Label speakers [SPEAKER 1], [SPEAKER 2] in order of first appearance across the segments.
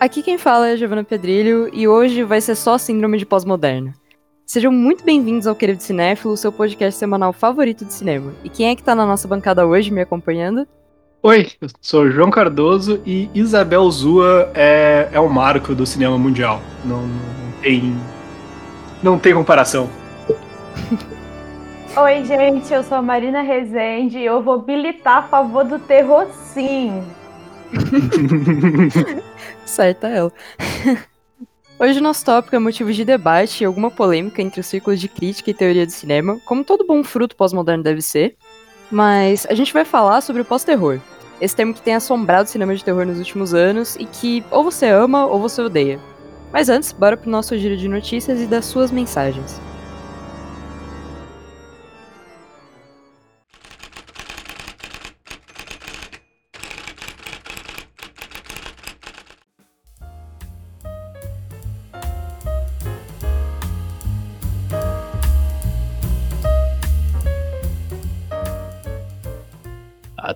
[SPEAKER 1] Aqui quem fala é Giovanna Pedrilho e hoje vai ser só Síndrome de Pós-Moderno. Sejam muito bem-vindos ao Querido Cinéfilo, seu podcast semanal favorito de cinema. E quem é que tá na nossa bancada hoje me acompanhando?
[SPEAKER 2] Oi, eu sou João Cardoso e Isabel Zua é, é o marco do cinema mundial. Não, não tem. Não tem comparação.
[SPEAKER 3] Oi, gente, eu sou a Marina Rezende e eu vou militar a favor do terror sim.
[SPEAKER 1] Certa ela. Hoje o nosso tópico é motivo de debate e alguma polêmica entre os círculos de crítica e teoria do cinema, como todo bom fruto pós-moderno deve ser. Mas a gente vai falar sobre o pós-terror. Esse termo que tem assombrado o cinema de terror nos últimos anos e que ou você ama ou você odeia. Mas antes, bora pro nosso giro de notícias e das suas mensagens.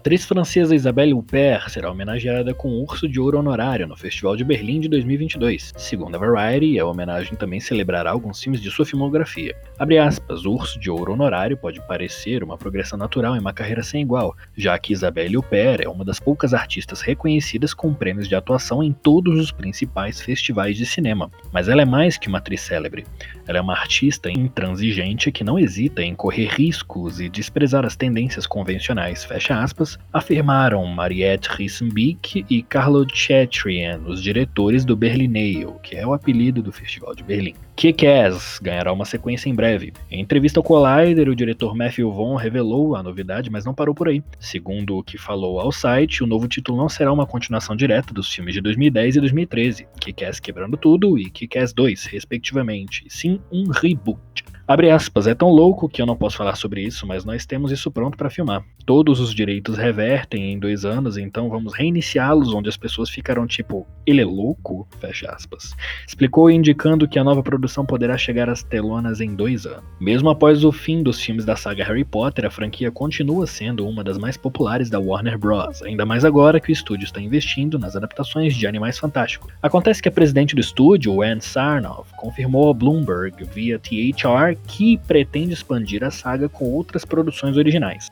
[SPEAKER 4] Atriz francesa Isabelle Huppert será homenageada com o Urso de Ouro Honorário no Festival de Berlim de 2022. Segundo a Variety, a homenagem também celebrará alguns filmes de sua filmografia. Abre aspas, o Urso de Ouro Honorário pode parecer uma progressão natural em uma carreira sem igual, já que Isabelle Huppert é uma das poucas artistas reconhecidas com prêmios de atuação em todos os principais festivais de cinema. Mas ela é mais que uma atriz célebre. Ela é uma artista intransigente que não hesita em correr riscos e desprezar as tendências convencionais, fecha aspas, afirmaram Mariette Rissenbeek e Carlo Chetrian, os diretores do Berlinale, que é o apelido do Festival de Berlim. Kick-Ass ganhará uma sequência em breve. Em entrevista ao Collider, o diretor Matthew Vaughn revelou a novidade, mas não parou por aí. Segundo o que falou ao site, o novo título não será uma continuação direta dos filmes de 2010 e 2013, Kick-Ass Quebrando Tudo e Kick-Ass 2, respectivamente, sim um reboot. Abre aspas, é tão louco que eu não posso falar sobre isso, mas nós temos isso pronto para filmar. Todos os direitos revertem em dois anos, então vamos reiniciá-los onde as pessoas ficarão tipo, ele é louco? Fecha aspas. Explicou indicando que a nova produção poderá chegar às telonas em dois anos. Mesmo após o fim dos filmes da saga Harry Potter, a franquia continua sendo uma das mais populares da Warner Bros., ainda mais agora que o estúdio está investindo nas adaptações de Animais Fantásticos. Acontece que a presidente do estúdio, Anne Sarnoff, confirmou a Bloomberg via THR que pretende expandir a saga com outras produções originais.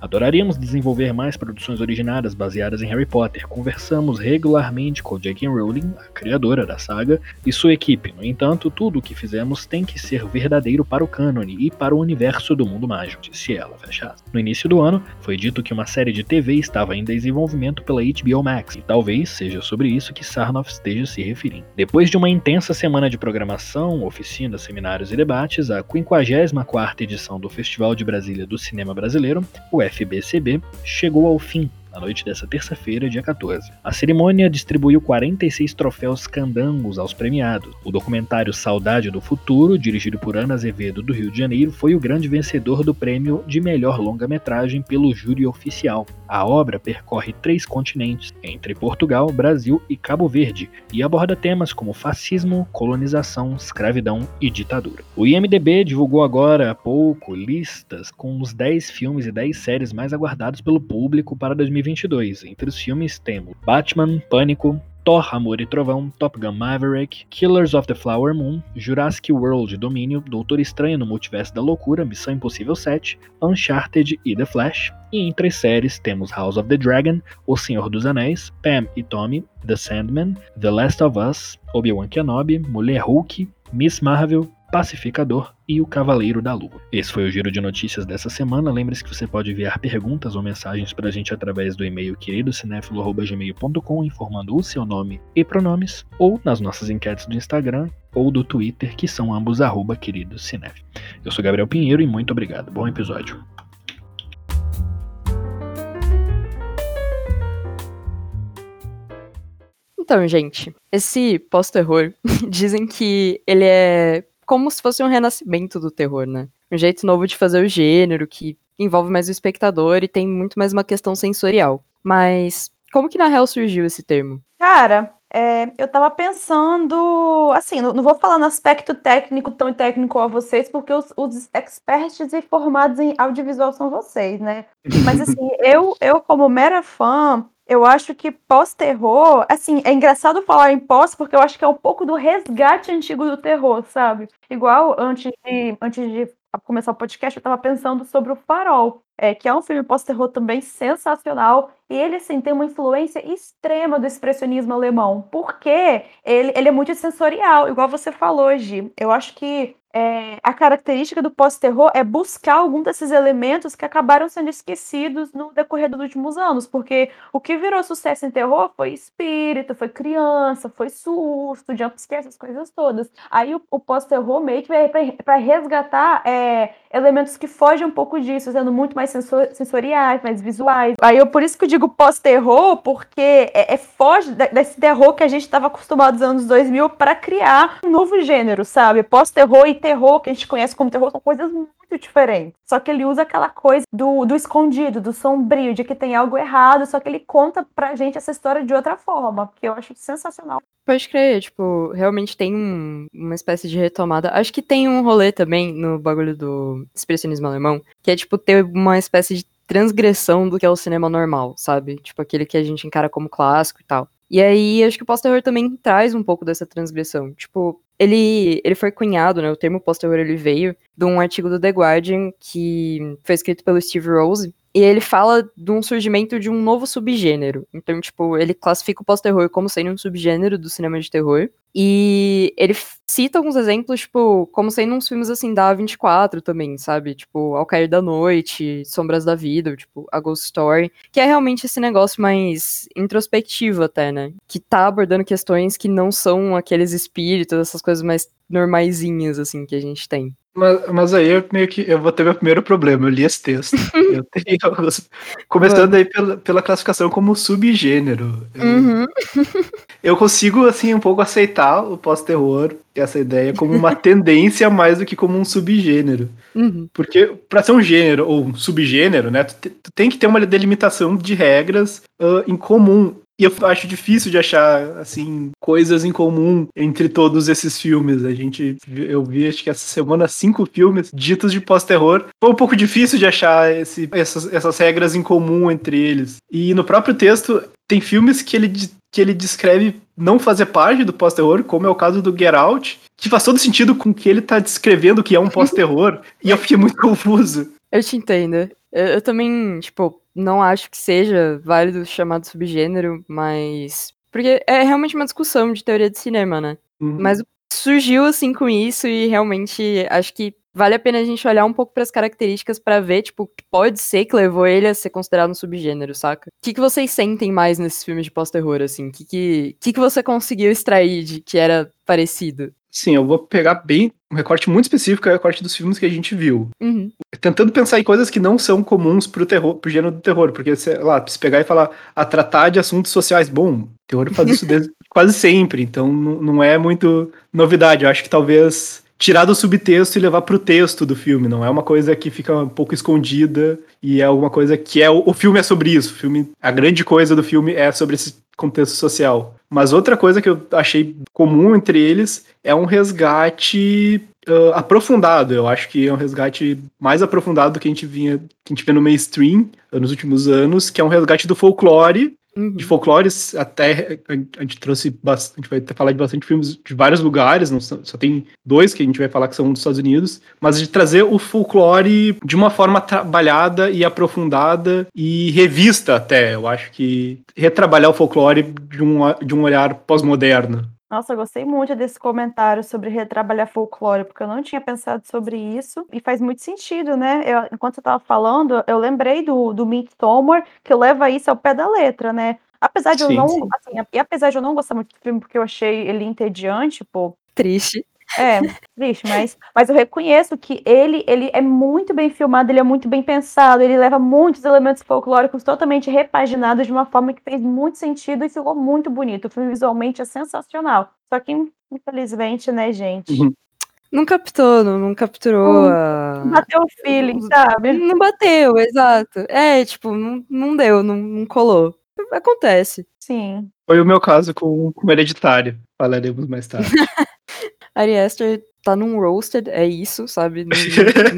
[SPEAKER 4] Adoraríamos desenvolver mais produções originadas baseadas em Harry Potter. Conversamos regularmente com J.K. Rowling, a criadora da saga, e sua equipe. No entanto, tudo o que fizemos tem que ser verdadeiro para o cânone e para o universo do mundo mágico, disse ela. Fecha No início do ano, foi dito que uma série de TV estava em desenvolvimento pela HBO Max, e talvez seja sobre isso que Sarnoff esteja se referindo. Depois de uma intensa semana de programação, oficinas, seminários e debates, debates a 54ª edição do Festival de Brasília do Cinema Brasileiro, o FBCB, chegou ao fim na noite dessa terça-feira, dia 14. A cerimônia distribuiu 46 troféus candangos aos premiados. O documentário Saudade do Futuro, dirigido por Ana Azevedo do Rio de Janeiro, foi o grande vencedor do prêmio de melhor longa-metragem pelo júri oficial. A obra percorre três continentes, entre Portugal, Brasil e Cabo Verde, e aborda temas como fascismo, colonização, escravidão e ditadura. O IMDb divulgou agora há pouco listas com os 10 filmes e 10 séries mais aguardados pelo público para 2020 2022. Entre os filmes temos Batman, Pânico, Thor, Amor e Trovão, Top Gun Maverick, Killers of the Flower Moon, Jurassic World Domínio, Doutor Estranho no Multiverso da Loucura, Missão Impossível 7, Uncharted e The Flash. E entre as séries temos House of the Dragon, O Senhor dos Anéis, Pam e Tommy, The Sandman, The Last of Us, Obi-Wan Kenobi, Mulher Hulk, Miss Marvel, Pacificador e o Cavaleiro da Lua. Esse foi o giro de notícias dessa semana. Lembre-se que você pode enviar perguntas ou mensagens para a gente através do e-mail queridocinéfilo.gmail.com informando o seu nome e pronomes, ou nas nossas enquetes do Instagram ou do Twitter, que são ambos arroba. Eu sou Gabriel Pinheiro e muito obrigado. Bom episódio.
[SPEAKER 1] Então, gente, esse pós-terror dizem que ele é como se fosse um renascimento do terror, né? Um jeito novo de fazer o gênero que envolve mais o espectador e tem muito mais uma questão sensorial. Mas como que na real surgiu esse termo?
[SPEAKER 3] Cara, é, eu tava pensando, assim, não, não, vou falar no aspecto técnico tão técnico a vocês, porque os, os experts e formados em audiovisual são vocês, né? Mas assim, eu, eu como mera fã, eu acho que pós-terror, assim, é engraçado falar em pós, porque eu acho que é um pouco do resgate antigo do terror, sabe? Igual antes de, antes de começar o podcast, eu tava pensando sobre o Farol, é, que é um filme pós-terror também sensacional. E ele, assim, tem uma influência extrema do expressionismo alemão, porque ele, ele é muito sensorial, igual você falou, Gi. Eu acho que é, a característica do pós-terror é buscar algum desses elementos que acabaram sendo esquecidos no decorrer dos últimos anos, porque o que virou sucesso em terror foi espírito, foi criança, foi susto, jumpscare, essas coisas todas. Aí o, o pós-terror meio que vai para resgatar é, elementos que fogem um pouco disso, sendo muito mais sensor, sensoriais, mais visuais. Aí eu por isso que eu digo pós-terror, porque é, é foge desse terror que a gente estava acostumado nos anos 2000 para criar um novo gênero, sabe? Pós-terror e terror, que a gente conhece como terror, são coisas muito diferentes. Só que ele usa aquela coisa do, do escondido, do sombrio, de que tem algo errado, só que ele conta pra gente essa história de outra forma, que eu acho sensacional.
[SPEAKER 1] Pode crer, tipo, realmente tem um, uma espécie de retomada. Acho que tem um rolê também no bagulho do expressionismo alemão, que é, tipo, ter uma espécie de transgressão do que é o cinema normal, sabe? Tipo, aquele que a gente encara como clássico e tal. E aí, acho que o pós-terror também traz um pouco dessa transgressão. Tipo, ele, ele foi cunhado, né? O termo pós-terror ele veio de um artigo do The Guardian que foi escrito pelo Steve Rose. E ele fala de um surgimento de um novo subgênero. Então, tipo, ele classifica o pós-terror como sendo um subgênero do cinema de terror. E ele cita alguns exemplos, tipo, como sendo uns filmes assim da A24 também, sabe? Tipo, Ao Cair da Noite, Sombras da Vida, tipo, A Ghost Story. Que é realmente esse negócio mais introspectivo até, né? Que tá abordando questões que não são aqueles espíritos, essas coisas mais normaisinhas, assim, que a gente tem.
[SPEAKER 2] Mas, mas aí eu meio que eu vou ter meu primeiro problema, eu li esse texto. eu tenho, começando aí pela, pela classificação como subgênero. Eu, uhum. eu consigo, assim, um pouco aceitar o pós-terror, essa ideia, como uma tendência mais do que como um subgênero. Uhum. Porque para ser um gênero ou um subgênero, né, tu, te, tu, tem que ter uma delimitação de regras uh, em comum. E eu acho difícil de achar, assim, coisas em comum entre todos esses filmes. A gente, eu vi, acho que essa semana, cinco filmes ditos de pós-terror. Foi um pouco difícil de achar esse, essas, essas regras em comum entre eles. E no próprio texto, tem filmes que ele, que ele descreve não fazer parte do pós-terror, como é o caso do Get Out, que faz todo sentido com que ele tá descrevendo que é um pós-terror, e eu fiquei muito confuso.
[SPEAKER 1] Eu te entendo. Eu, eu, também, tipo, não acho que seja válido chamado subgênero, mas. Porque é realmente uma discussão de teoria de cinema, né? Uhum. Mas surgiu assim com isso e realmente acho que vale a pena a gente olhar um pouco para as características para ver, tipo, que pode ser que levou ele a ser considerado um subgênero, saca? O que, que vocês sentem mais nesses filmes de pós-terror, assim? O que, que, que, que você conseguiu extrair de que era parecido?
[SPEAKER 2] Sim, eu vou pegar bem um recorte muito específico, é o recorte dos filmes que a gente viu. Uhum. Tentando pensar em coisas que não são comuns pro terror, pro gênero do terror, porque, sei lá, se pegar e falar a tratar de assuntos sociais, bom, o terror faz isso desde, quase sempre, então não é muito novidade. Eu acho que talvez tirar do subtexto e levar pro texto do filme, não é uma coisa que fica um pouco escondida e é alguma coisa que é o, o filme é sobre isso. O filme, a grande coisa do filme é sobre esse contexto social. Mas outra coisa que eu achei comum entre eles é um resgate uh, aprofundado. Eu acho que é um resgate mais aprofundado do que a gente vinha, que a gente vê no mainstream nos últimos anos, que é um resgate do folclore Uhum. De folclores, até a gente trouxe bastante, a gente vai falar de bastante filmes de vários lugares, não só, só tem dois que a gente vai falar que são dos Estados Unidos, mas de trazer o folclore de uma forma trabalhada e aprofundada e revista até. Eu acho que retrabalhar o folclore de um, de um olhar pós-moderno.
[SPEAKER 3] Nossa, eu gostei muito desse comentário sobre retrabalhar folclore, porque eu não tinha pensado sobre isso e faz muito sentido, né? Eu, enquanto você estava falando, eu lembrei do, do Midsommar, que leva isso ao pé da letra, né? Apesar de sim, eu não, assim, e apesar de eu não gostar muito do filme, porque eu achei ele entediante, pô.
[SPEAKER 1] Triste.
[SPEAKER 3] É, triste, mas, mas eu reconheço que ele, ele é muito bem filmado, ele é muito bem pensado, ele leva muitos elementos folclóricos totalmente repaginados de uma forma que fez muito sentido e ficou muito bonito. O filme visualmente é sensacional. Só que, infelizmente, né, gente? Uhum.
[SPEAKER 1] Não captou, não, não capturou a.
[SPEAKER 3] Não bateu o feeling, sabe?
[SPEAKER 1] Não bateu, exato. É, tipo, não, não deu, não, não colou. Acontece.
[SPEAKER 3] Sim.
[SPEAKER 2] Foi o meu caso com, com Hereditário. Falaremos mais tarde.
[SPEAKER 1] Ari Aster tá num roasted, é isso, sabe? Não,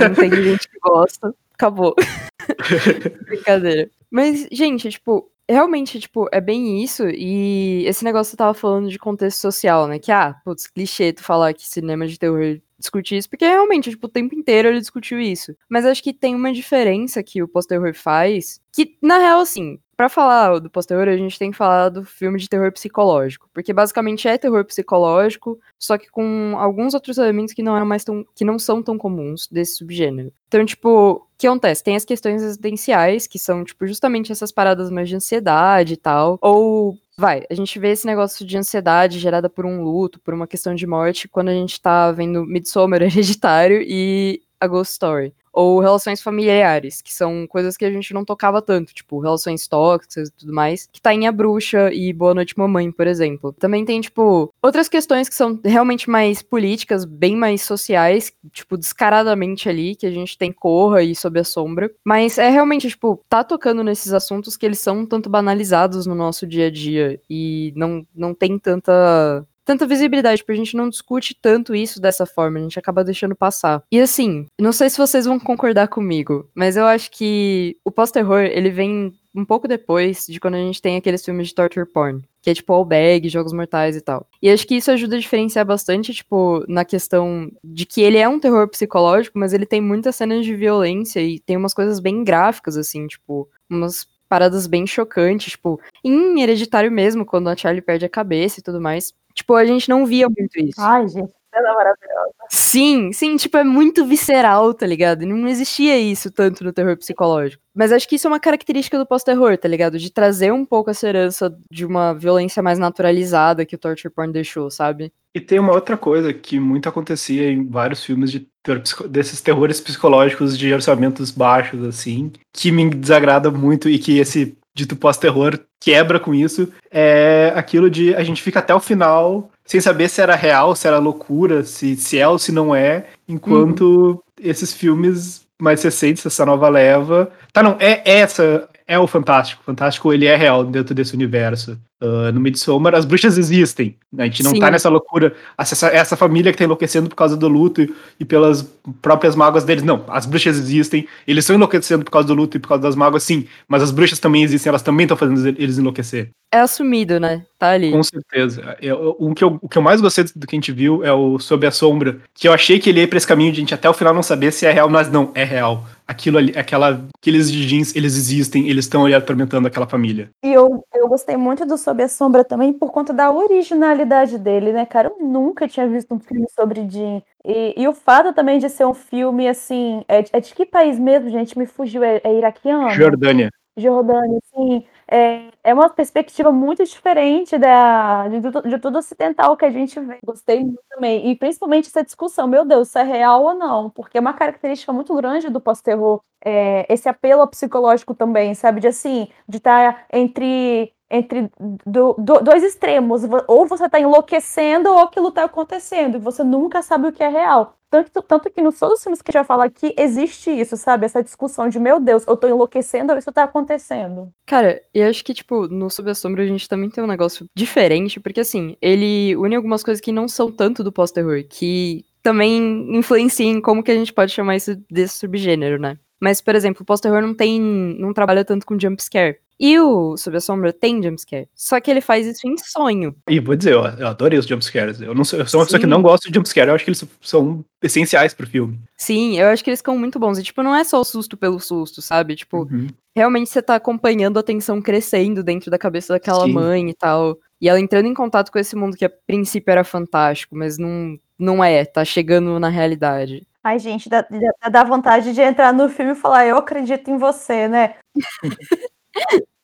[SPEAKER 1] não tem gente que gosta. Acabou. Brincadeira. Mas, gente, tipo, realmente, tipo, é bem isso. E esse negócio que você tava falando de contexto social, né? Que, ah, putz, clichê tu falar que cinema de terror discutir isso, porque realmente, tipo, o tempo inteiro ele discutiu isso. Mas acho que tem uma diferença que o pós-terror faz, que, na real, assim, para falar do pós-terror, a gente tem que falar do filme de terror psicológico, porque basicamente é terror psicológico, só que com alguns outros elementos que não eram mais tão, que não são tão comuns desse subgênero. Então, tipo, o que acontece? Tem as questões residenciais, que são, tipo, justamente essas paradas mais de ansiedade e tal, ou vai, a gente vê esse negócio de ansiedade gerada por um luto, por uma questão de morte, quando a gente tá vendo Midsommar Hereditário e a Ghost Story ou relações familiares, que são coisas que a gente não tocava tanto, tipo, relações tóxicas e tudo mais, que tá em A Bruxa e Boa Noite Mamãe, por exemplo. Também tem, tipo, outras questões que são realmente mais políticas, bem mais sociais, tipo, descaradamente ali, que a gente tem Corra e Sob a Sombra, mas é realmente, tipo, tá tocando nesses assuntos que eles são um tanto banalizados no nosso dia a dia e não, não tem tanta tanta visibilidade, porque a gente não discute tanto isso dessa forma, a gente acaba deixando passar. E assim, não sei se vocês vão concordar comigo, mas eu acho que o pós-terror, ele vem um pouco depois de quando a gente tem aqueles filmes de torture porn, que é tipo All Bag, Jogos Mortais e tal. E acho que isso ajuda a diferenciar bastante, tipo, na questão de que ele é um terror psicológico, mas ele tem muitas cenas de violência e tem umas coisas bem gráficas, assim, tipo, umas paradas bem chocantes, tipo, em Hereditário mesmo, quando a Charlie perde a cabeça e tudo mais. Tipo, a gente não via muito isso.
[SPEAKER 3] Ai, gente, ela é maravilhosa.
[SPEAKER 1] Sim, sim, tipo, é muito visceral, tá ligado? Não existia isso tanto no terror psicológico. Mas acho que isso é uma característica do pós-terror, tá ligado? De trazer um pouco essa herança de uma violência mais naturalizada que o torture porn deixou, sabe?
[SPEAKER 2] E tem uma outra coisa que muito acontecia em vários filmes de terror, desses terrores psicológicos de orçamentos baixos, assim, que me desagrada muito e que esse dito pós-terror quebra com isso, é aquilo de a gente fica até o final sem saber se era real, se era loucura, se, se é ou se não é, enquanto uhum. esses filmes mais recentes, essa nova leva. Tá, não, é, é essa. É o Fantástico. O Fantástico ele é real dentro desse universo. Uh, no Midsommar, as bruxas existem. Né? A gente não Sim. tá nessa loucura, essa, essa família que tá enlouquecendo por causa do luto e, e, pelas próprias mágoas deles. Não, as bruxas existem, eles estão enlouquecendo por causa do luto e por causa das mágoas, sim, mas as bruxas também existem, elas também estão fazendo eles enlouquecer.
[SPEAKER 1] É assumido, né? Tá ali.
[SPEAKER 2] Com certeza. Eu, o, que eu, o que eu mais gostei do que a gente viu é o Sob a Sombra, que eu achei que ele ia pra esse caminho de a gente até o final não saber se é real, mas não, é real aquilo ali, aquela, aqueles jeans, eles existem, eles estão ali atormentando aquela família.
[SPEAKER 3] E eu, eu gostei muito do Sob a Sombra também por conta da originalidade dele, né, cara? Eu nunca tinha visto um filme sobre Jean. E, e o fato também de ser um filme, assim, é, é de que país mesmo, gente? Me fugiu, é, é iraquiano?
[SPEAKER 2] Jordânia.
[SPEAKER 3] Jordânia, sim é, é uma perspectiva muito diferente da, de, de tudo ocidental que a gente vê. Gostei muito também. E principalmente essa discussão, meu Deus, se é real ou não, porque é uma característica muito grande do pós-terror, é, esse apelo psicológico também, sabe? De assim, de estar tá entre entre do, do, dois extremos. Ou você está enlouquecendo ou aquilo está acontecendo. E você nunca sabe o que é real. Tanto, tanto que nos todos os filmes que a gente vai falar aqui, existe isso, sabe? Essa discussão de, meu Deus, eu tô enlouquecendo ou isso tá acontecendo.
[SPEAKER 1] Cara, e acho que, tipo, no Sob a Sombra a gente também tem um negócio diferente, porque, assim, ele une algumas coisas que não são tanto do pós-terror, que também influenciam como que a gente pode chamar isso desse subgênero, né? Mas, por exemplo, o pós-terror não tem. não trabalha tanto com jump scare. E o Sob a Sombra tem jumpscare. Só que ele faz isso em sonho.
[SPEAKER 2] E vou dizer, eu, eu adorei os jumpscares. Eu, não sou, eu sou uma Sim. pessoa que não gosta de jumpscare. Eu acho que eles são essenciais pro filme.
[SPEAKER 1] Sim, eu acho que eles ficam muito bons. E, tipo, não é só o susto pelo susto, sabe? Tipo, uhum. realmente você tá acompanhando a tensão crescendo dentro da cabeça daquela Sim. mãe e tal. E ela entrando em contato com esse mundo que a princípio era fantástico, mas não, não é, tá chegando na realidade.
[SPEAKER 3] Ai, gente, dá, dá vontade de entrar no filme e falar, eu acredito em você, né?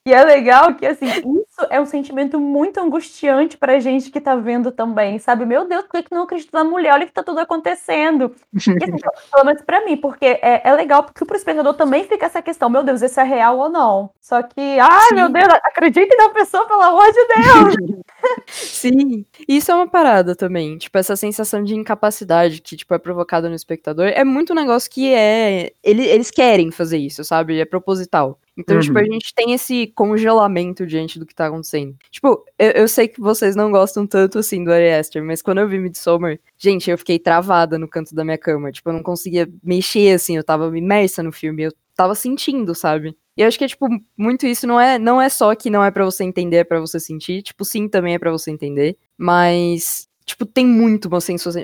[SPEAKER 3] E é legal que, assim, isso é um sentimento muito angustiante pra gente que tá vendo também, sabe? Meu Deus, por que, que não acredito na mulher? Olha o que tá tudo acontecendo. E, assim, pelo menos pra mim, porque é, é legal, porque pro espectador também fica essa questão, meu Deus, isso é real ou não? Só que, ai, Sim. meu Deus, acredite na pessoa, pelo amor de Deus!
[SPEAKER 1] Sim, isso é uma parada também. Tipo, essa sensação de incapacidade que, tipo, é provocada no espectador é muito um negócio que é. Ele, eles querem fazer isso, sabe? É proposital. Então, uhum. tipo, a uhum. gente tem esse congelamento diante do que acontecendo. Tipo, eu, eu sei que vocês não gostam tanto, assim, do Ari Aster, mas quando eu vi Midsommar, gente, eu fiquei travada no canto da minha cama. Tipo, eu não conseguia mexer, assim, eu tava imersa no filme, eu tava sentindo, sabe? E eu acho que é, tipo, muito isso não é, não é só que não é para você entender, é pra você sentir. Tipo, sim, também é para você entender. Mas, tipo, tem muito uma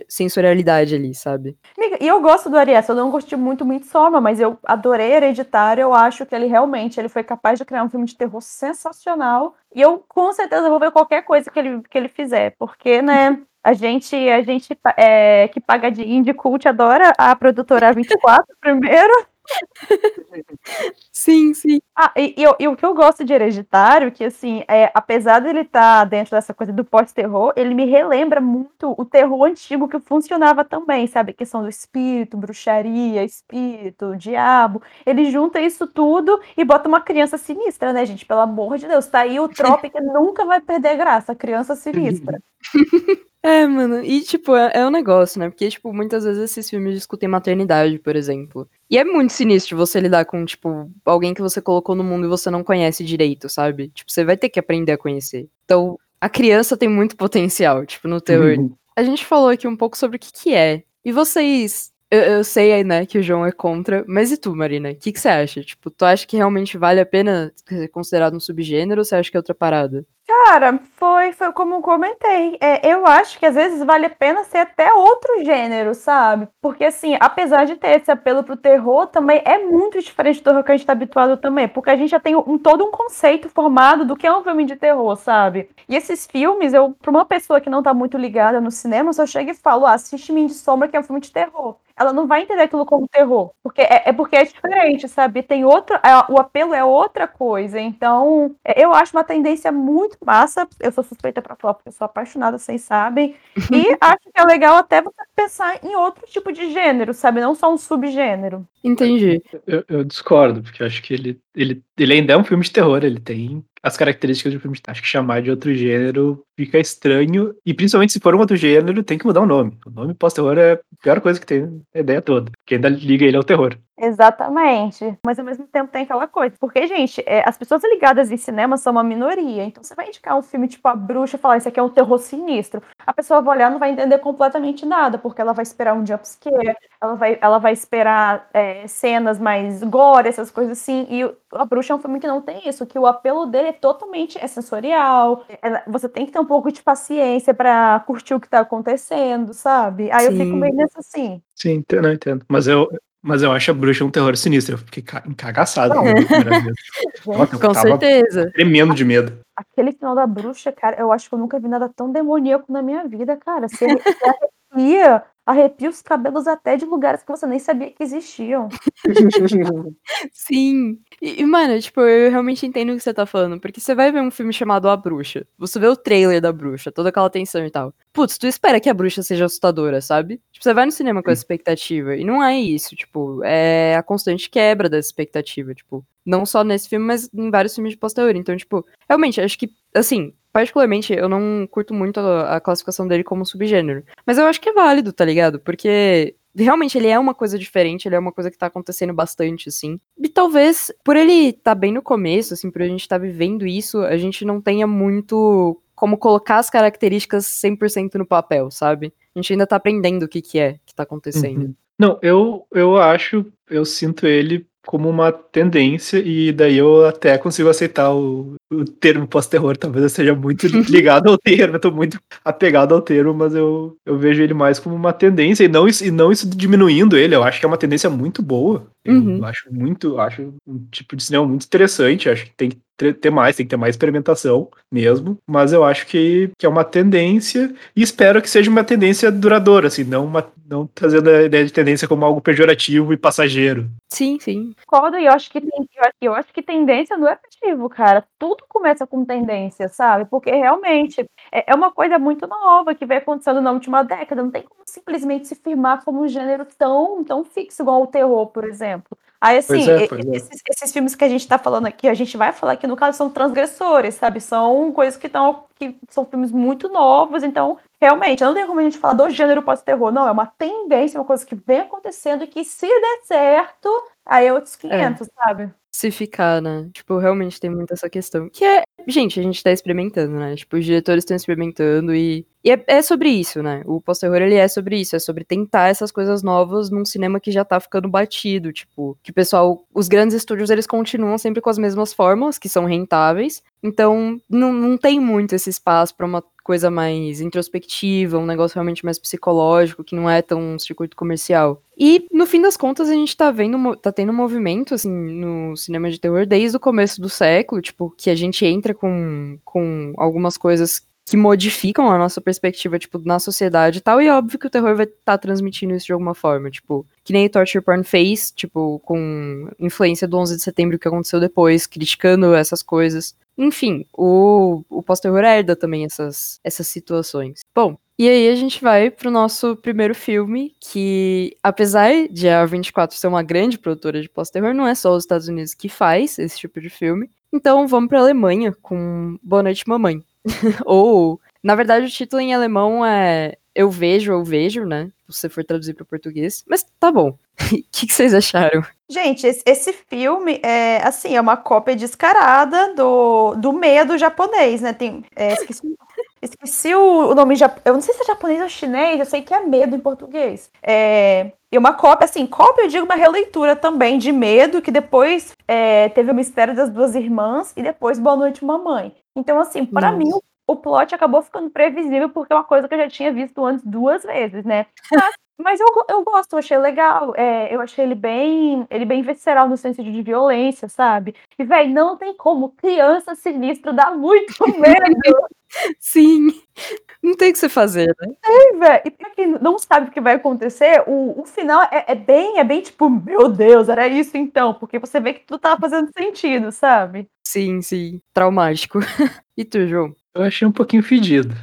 [SPEAKER 1] sensorialidade ali, sabe?
[SPEAKER 3] E eu gosto do Arias, eu não gostei muito muito Soma, mas eu adorei Hereditário, eu acho que ele realmente ele foi capaz de criar um filme de terror sensacional. E eu com certeza vou ver qualquer coisa que ele, que ele fizer, porque, né, a gente, a gente é, que paga de indie cult adora a produtora 24 primeiro.
[SPEAKER 1] Sim, sim.
[SPEAKER 3] Ah, e, e, e, o que eu gosto de Hereditário, que assim, é, apesar dele estar tá dentro dessa coisa do pós-terror, ele me relembra muito o terror antigo que funcionava também, sabe? A questão do espírito, bruxaria, espírito, diabo. Ele junta isso tudo e bota uma criança sinistra, né, gente? Pelo amor de Deus. Tá aí o trope que nunca vai perder graça, criança sinistra.
[SPEAKER 1] É, mano, e tipo, é, é um negócio, né? Porque, tipo, muitas vezes esses filmes discutem maternidade, por exemplo. E é muito sinistro você lidar com, tipo, alguém que você colocou no mundo e você não conhece direito, sabe? Tipo, você vai ter que aprender a conhecer. Então, a criança tem muito potencial, tipo, no terror. Uhum. A gente falou aqui um pouco sobre o que que é. E vocês eu, eu, sei, né, que o João é contra, mas e tu, Marina? O que, que você acha? Tipo, tu acha que realmente vale a pena ser considerado um subgênero ou você acha que é outra parada?
[SPEAKER 3] Cara, foi, foi como comentei. É, eu acho que às vezes vale a pena ser até outro gênero, sabe? Porque, assim, apesar de ter esse apelo pro terror, também é muito diferente do terror que a gente tá habituado também. Porque a gente já tem um, todo um conceito formado do que é um filme de terror, sabe? E esses filmes, eu, pra uma pessoa que não tá muito ligada no cinema, eu chego e falo, ah, assiste Mim de Sombra, que é um filme de terror ela não vai entender aquilo como terror. Porque é, é porque é diferente, sabe? Tem outra. É, o apelo é outra coisa. Então, é, eu acho uma tendência muito massa. Eu sou suspeita para falar, porque eu sou apaixonada, vocês sabem. E acho que é legal até você pensar em outro tipo de gênero, sabe? Não só um subgênero.
[SPEAKER 1] Entendi.
[SPEAKER 2] Eu, eu discordo, porque eu acho que ele, ele, ele ainda é um filme de terror, ele tem as características de filme. Acho que chamar de outro gênero fica estranho, e principalmente se for um outro gênero, tem que mudar o nome. O nome pós-terror é a pior coisa que tem a ideia toda, que ainda liga ele ao terror.
[SPEAKER 3] Exatamente. Mas ao mesmo tempo tem aquela coisa. Porque, gente, é, as pessoas ligadas em cinema são uma minoria. Então você vai indicar um filme tipo A Bruxa e falar isso aqui é um terror sinistro. A pessoa vai olhar e não vai entender completamente nada, porque ela vai esperar um jumpscare, ela vai, ela vai esperar é, cenas mais gore, essas coisas assim. E A Bruxa é um filme que não tem isso, que o apelo dele é totalmente é sensorial. É, você tem que ter um pouco de paciência para curtir o que tá acontecendo, sabe? Aí Sim. eu fico meio nessa assim.
[SPEAKER 2] Sim, não entendo. Mas eu, mas eu acho a bruxa um terror sinistro. Eu fiquei encagaçado
[SPEAKER 1] Nossa, Com certeza.
[SPEAKER 2] Tremendo de medo.
[SPEAKER 3] Aquele final da bruxa, cara, eu acho que eu nunca vi nada tão demoníaco na minha vida, cara. Você arrepia, arrepia os cabelos até de lugares que você nem sabia que existiam.
[SPEAKER 1] Sim. E, mano, tipo, eu realmente entendo o que você tá falando, porque você vai ver um filme chamado A Bruxa, você vê o trailer da bruxa, toda aquela tensão e tal. Putz, tu espera que a bruxa seja assustadora, sabe? Tipo, você vai no cinema com essa expectativa, e não é isso, tipo, é a constante quebra dessa expectativa, tipo, não só nesse filme, mas em vários filmes de posterior. Então, tipo, realmente, acho que, assim, particularmente, eu não curto muito a, a classificação dele como subgênero. Mas eu acho que é válido, tá ligado? Porque realmente ele é uma coisa diferente, ele é uma coisa que tá acontecendo bastante, assim. E talvez, por ele tá bem no começo, assim, por a gente tá vivendo isso, a gente não tenha muito como colocar as características 100% no papel, sabe? A gente ainda tá aprendendo o que que é que tá acontecendo. Uhum.
[SPEAKER 2] Não, eu, eu acho, eu sinto ele como uma tendência, e daí eu até consigo aceitar o, o termo pós-terror. Talvez eu seja muito ligado ao termo, eu tô muito apegado ao termo, mas eu, eu vejo ele mais como uma tendência, e não, e não isso diminuindo ele, eu acho que é uma tendência muito boa. Eu uhum. acho muito, acho um tipo de cinema muito interessante, acho que tem que ter mais, tem que ter mais experimentação mesmo, mas eu acho que, que é uma tendência e espero que seja uma tendência duradoura, assim, não, uma, não trazendo a ideia de tendência como algo pejorativo e passageiro.
[SPEAKER 1] Sim, sim.
[SPEAKER 3] Concordo, e eu acho que eu acho que tendência não é positivo, cara. Tudo começa com tendência, sabe? Porque realmente é, é uma coisa muito nova que vai acontecendo na última década, não tem como simplesmente se firmar como um gênero tão, tão fixo igual o terror, por exemplo. Aí, assim, é, é. Esses, esses, filmes que a gente tá falando aqui, a gente vai falar que, no caso, são transgressores, sabe? São coisas que estão. que são filmes muito novos, então, realmente, não tem como a gente falar do gênero pós-terror, não. É uma tendência, uma coisa que vem acontecendo e que, se der certo, aí é outros 500, é. sabe?
[SPEAKER 1] Se ficar, né? Tipo, realmente tem muito essa questão. Que é, gente, a gente tá experimentando, né? Tipo, os diretores estão experimentando e e é, é, sobre isso, né? O pós-terror, ele é sobre isso, é sobre tentar essas coisas novas num cinema que já tá ficando batido, tipo, que o pessoal, os grandes estúdios, eles continuam sempre com as mesmas fórmulas, que são rentáveis, então não, não tem muito esse espaço para uma coisa mais introspectiva, um negócio realmente mais psicológico, que não é tão um circuito comercial. E, no fim das contas, a gente tá vendo, tá tendo um movimento, assim, no cinema de terror desde o começo do século, tipo, que a gente entra com, com algumas coisas que modificam a nossa perspectiva, tipo, na sociedade e tal, e é óbvio que o terror vai estar tá transmitindo isso de alguma forma, tipo, que nem Torture Porn fez, tipo, com influência do 11 de setembro que aconteceu depois, criticando essas coisas. Enfim, o, o pós-terror herda também essas, essas situações. Bom, e aí a gente vai pro nosso primeiro filme, que apesar de a 24 ser uma grande produtora de pós-terror, não é só os Estados Unidos que faz esse tipo de filme. Então vamos pra Alemanha com Boa Noite Mamãe. Ou, na verdade, o título em alemão é Eu Vejo, Eu Vejo, né? Se você for traduzir para português. Mas tá bom. O que, que, vocês acharam?
[SPEAKER 3] Gente, esse, filme é assim, é uma cópia descarada do, do medo japonês, né? Tem, é, esqueci, esqueci o, o nome. Eu não sei se é japonês ou chinês, eu sei que é medo em português. É, e uma cópia, assim, cópia eu digo uma releitura também de Medo, que depois é, teve o Mistério das Duas Irmãs e depois Boa Noite Mamãe. Então, assim, para mim, o, o plot acabou ficando previsível porque é uma coisa que eu já tinha visto antes duas vezes, né? Mas, mas eu, eu gosto, eu achei legal. É, eu achei ele bem, ele bem visceral no sentido de violência, sabe? E, velho, não tem como. Criança sinistra dá muito medo.
[SPEAKER 1] Sim. Não tem o que você fazer, né?
[SPEAKER 3] Tem, velho. E pra quem não sabe o que vai acontecer, o, o final é, é, bem, é bem tipo, meu Deus, era isso então. Porque você vê que tudo tava fazendo sentido, sabe?
[SPEAKER 1] Sim, sim. Traumático. e tu, João?
[SPEAKER 2] Eu achei um pouquinho fedido.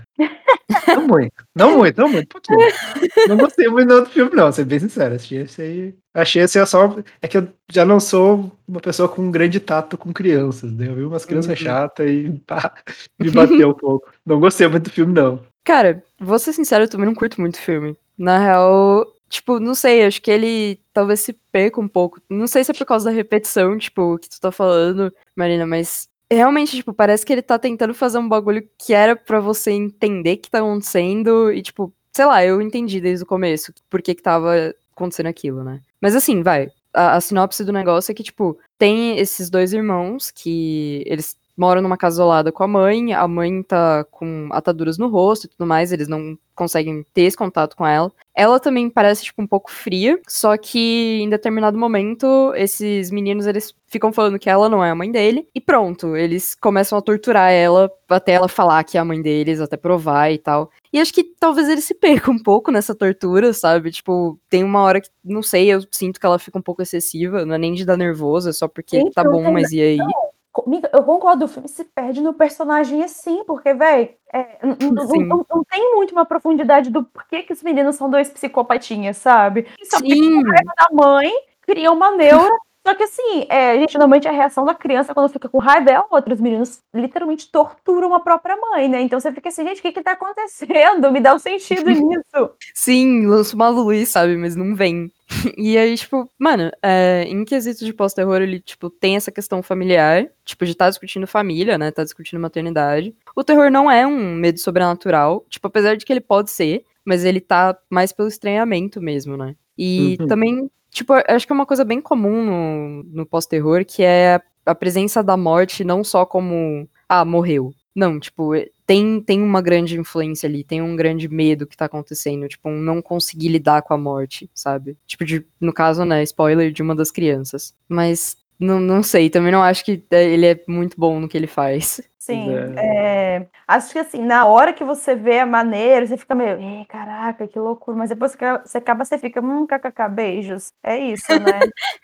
[SPEAKER 2] não muito. Não muito, não muito, um pouquinho. Não gostei muito do outro filme, não, ser bem sincero. Achei esse aí. Achei esse só. É que eu já não sou uma pessoa com um grande tato com crianças, né? Eu vi umas crianças uhum. chatas e pá, me bateu um pouco. Não gostei muito do filme, não.
[SPEAKER 1] Cara, vou ser sincero, eu também não curto muito o filme. Na real, tipo, não sei, acho que ele talvez se perca um pouco. Não sei se é por causa da repetição, tipo, que tu tá falando, Marina, mas realmente, tipo, parece que ele tá tentando fazer um bagulho que era para você entender que tá acontecendo e, tipo, sei lá, eu entendi desde o começo por que que tava acontecendo aquilo, né? Mas assim, vai. A, a sinopse do negócio é que, tipo, tem esses dois irmãos que eles moram numa casa isolada com a mãe, a mãe tá com ataduras no rosto e tudo mais, eles não conseguem ter esse contato com ela. Ela também parece, tipo, um pouco fria, só que em determinado momento, esses meninos, eles ficam falando que ela não é a mãe dele, e pronto, eles começam a torturar ela, até ela falar que é a mãe deles, até provar e tal. E acho que talvez ele se perca um pouco nessa tortura, sabe? Tipo, tem uma hora que, não sei, eu sinto que ela fica um pouco excessiva, não é nem de dar nervoso, é só porque então, tá bom, mas e aí? Não
[SPEAKER 3] eu concordo, o filme se perde no personagem assim, porque, velho, é, não, não, não, tem muito uma profundidade do porquê que os meninos são dois psicopatinhas, sabe? Só Sim. porque a da mãe cria uma neura só que assim, é, gente, normalmente a reação da criança quando fica com raiva é outra. Os meninos literalmente torturam a própria mãe, né? Então você fica assim, gente, o que que tá acontecendo? Me dá um sentido nisso.
[SPEAKER 1] Sim, lança uma luz, sabe? Mas não vem. E aí, tipo, mano, é, em quesito de pós-terror, ele, tipo, tem essa questão familiar, tipo, de estar tá discutindo família, né? Tá discutindo maternidade. O terror não é um medo sobrenatural, tipo, apesar de que ele pode ser, mas ele tá mais pelo estranhamento mesmo, né? E uhum. também Tipo, acho que é uma coisa bem comum no, no pós-terror, que é a presença da morte não só como, ah, morreu. Não, tipo, é, tem, tem uma grande influência ali, tem um grande medo que tá acontecendo, tipo, um não conseguir lidar com a morte, sabe? Tipo, de, no caso, né, spoiler de uma das crianças. Mas não, não sei, também não acho que é, ele é muito bom no que ele faz.
[SPEAKER 3] Sim, é. É, acho que assim, na hora que você vê a maneira, você fica meio, caraca, que loucura, mas depois que você acaba, você fica, hum, kkk, beijos. É isso, né?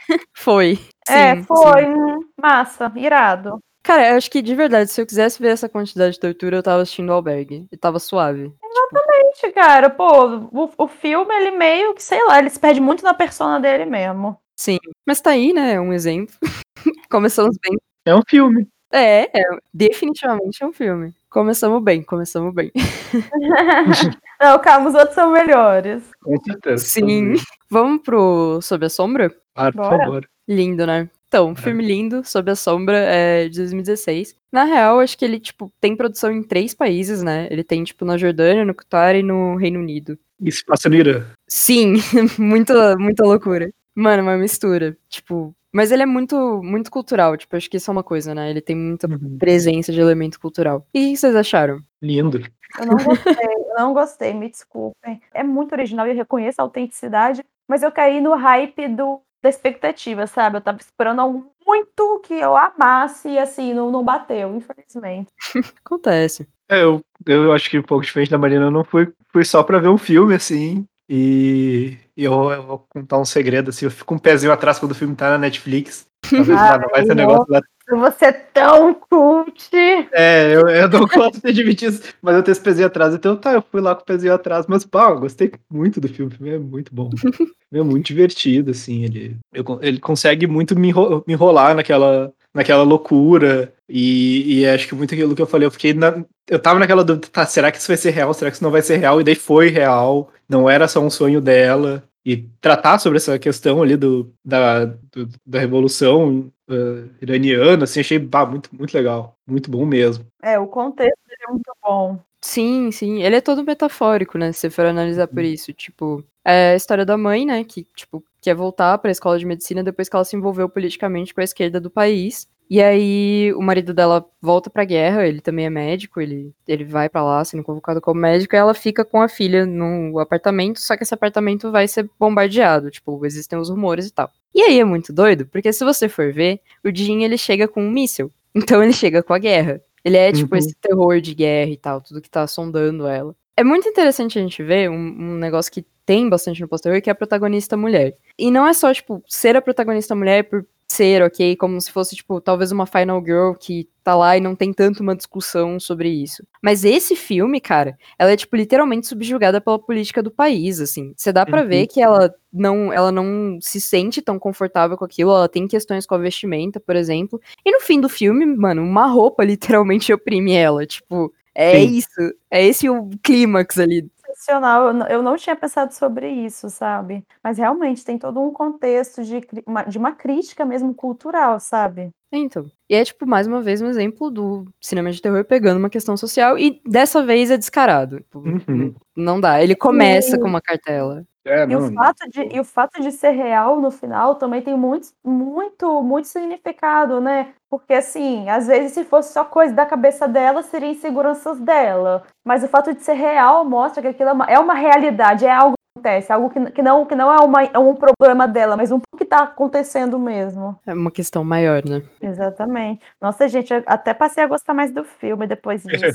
[SPEAKER 1] foi.
[SPEAKER 3] É, sim, foi, sim. Hum, massa, irado.
[SPEAKER 1] Cara, eu acho que de verdade, se eu quisesse ver essa quantidade de tortura, eu tava assistindo o albergue. E tava suave.
[SPEAKER 3] Exatamente, tipo... cara. Pô, o, o filme, ele meio que, sei lá, ele se perde muito na persona dele mesmo.
[SPEAKER 1] Sim, mas tá aí, né? Um exemplo. Começamos bem.
[SPEAKER 2] É um filme.
[SPEAKER 1] É, é, definitivamente é um filme. Começamos bem, começamos bem.
[SPEAKER 3] Não, calma, os outros são melhores.
[SPEAKER 2] Com certeza.
[SPEAKER 1] Sim. Vamos pro Sob a Sombra?
[SPEAKER 2] Claro, por
[SPEAKER 3] Bora.
[SPEAKER 2] favor.
[SPEAKER 1] Lindo, né? Então, filme lindo, Sob a Sombra, é de 2016. Na real, acho que ele, tipo, tem produção em três países, né? Ele tem, tipo, na Jordânia, no Qatar e no Reino Unido.
[SPEAKER 2] E se passa no Irã.
[SPEAKER 1] Sim, muita, muita loucura. Mano, uma mistura. Tipo, mas ele é muito, muito cultural, tipo, acho que isso é uma coisa, né? Ele tem muita
[SPEAKER 2] Uhum.
[SPEAKER 1] presença de elemento cultural. E o que vocês acharam?
[SPEAKER 2] Lindo.
[SPEAKER 3] Eu não gostei, eu não gostei, me desculpem. É muito original e eu reconheço a autenticidade, mas eu caí no hype do, da expectativa, sabe? Eu tava esperando algo muito que eu amasse e assim, não, não bateu, infelizmente.
[SPEAKER 1] Acontece.
[SPEAKER 2] É, eu, eu acho que um pouco diferente da Marina, eu não fui, fui só pra ver um filme, assim. E, e eu, eu vou contar um segredo, assim, eu fico um pezinho atrás quando o filme tá na Netflix. Talvez
[SPEAKER 3] Ai,
[SPEAKER 2] nada, vai ser negócio lá.
[SPEAKER 3] Você é tão cult!
[SPEAKER 2] É, eu, eu não gosto de admitir isso, mas eu tenho esse pezinho atrás. Então tá, eu fui lá com o pezinho atrás, mas pá, eu gostei muito do filme. O filme é muito bom. É muito divertido, assim. Ele, eu- ele consegue muito me enrolar naquela, naquela loucura. E, e acho que muito aquilo que eu falei, eu fiquei na, eu tava naquela dúvida, tá, será que isso vai ser real? Será que isso não vai ser real? E daí foi real, não era só um sonho dela. E tratar sobre essa questão ali do, da, do- da revolução eh, iraniana, assim, achei bah, muito, muito legal. Muito bom mesmo.
[SPEAKER 3] É, o contexto é muito bom.
[SPEAKER 1] Sim, sim. Ele é todo metafórico, né? Se você for analisar por isso. Tipo, é a história da mãe, né? Que, tipo, quer voltar pra escola de medicina depois que ela se envolveu politicamente com a esquerda do país. E aí, o marido dela volta pra guerra, ele também é médico, ele, ele vai pra lá sendo convocado como médico, e ela fica com a filha no apartamento, só que esse apartamento vai ser bombardeado, tipo, existem os rumores e tal. E aí é muito doido, porque se você for ver, o Jin, ele chega com um míssil, então ele chega com a guerra. Ele é, tipo,
[SPEAKER 2] Uhum.
[SPEAKER 1] esse terror de guerra e tal, tudo que tá sondando ela. É muito interessante a gente ver um, um negócio que tem bastante no pós-terror, que é a protagonista mulher. E não é só, tipo, ser a protagonista mulher por ser, ok? Como se fosse, tipo, talvez uma Final Girl que tá lá e não tem tanto uma discussão sobre isso. Mas esse filme, cara, ela é, tipo, literalmente subjugada pela política do país, assim. Você dá pra
[SPEAKER 2] Uhum.
[SPEAKER 1] ver que ela não, ela não se sente tão confortável com aquilo, ela tem questões com a vestimenta, por exemplo. E no fim do filme, mano, uma roupa literalmente oprime ela, tipo... É
[SPEAKER 2] Sim.
[SPEAKER 1] isso, é esse o clímax ali.
[SPEAKER 3] Sensacional, eu não, eu não tinha pensado sobre isso, sabe? Mas realmente tem todo um contexto de, uma- de uma crítica mesmo cultural, sabe?
[SPEAKER 1] Então, e é tipo mais uma vez um exemplo do cinema de terror pegando uma questão social e dessa vez é descarado. Tipo,
[SPEAKER 2] Uhum.
[SPEAKER 1] Não dá, ele começa
[SPEAKER 3] E-
[SPEAKER 1] com uma cartela.
[SPEAKER 2] É,
[SPEAKER 3] E o, fato de, e o fato de ser real no final também tem muito, muito, muito significado, né? Porque, assim, às vezes se fosse só coisa da cabeça dela, seria inseguranças dela. Mas o fato de ser real mostra que aquilo é uma, é uma realidade, é algo que acontece, algo que, que, não, que não é, uma, é um problema dela, mas um que tá acontecendo mesmo.
[SPEAKER 1] É uma questão maior, né?
[SPEAKER 3] Exatamente. Nossa, gente, eu até passei a gostar mais do filme depois disso.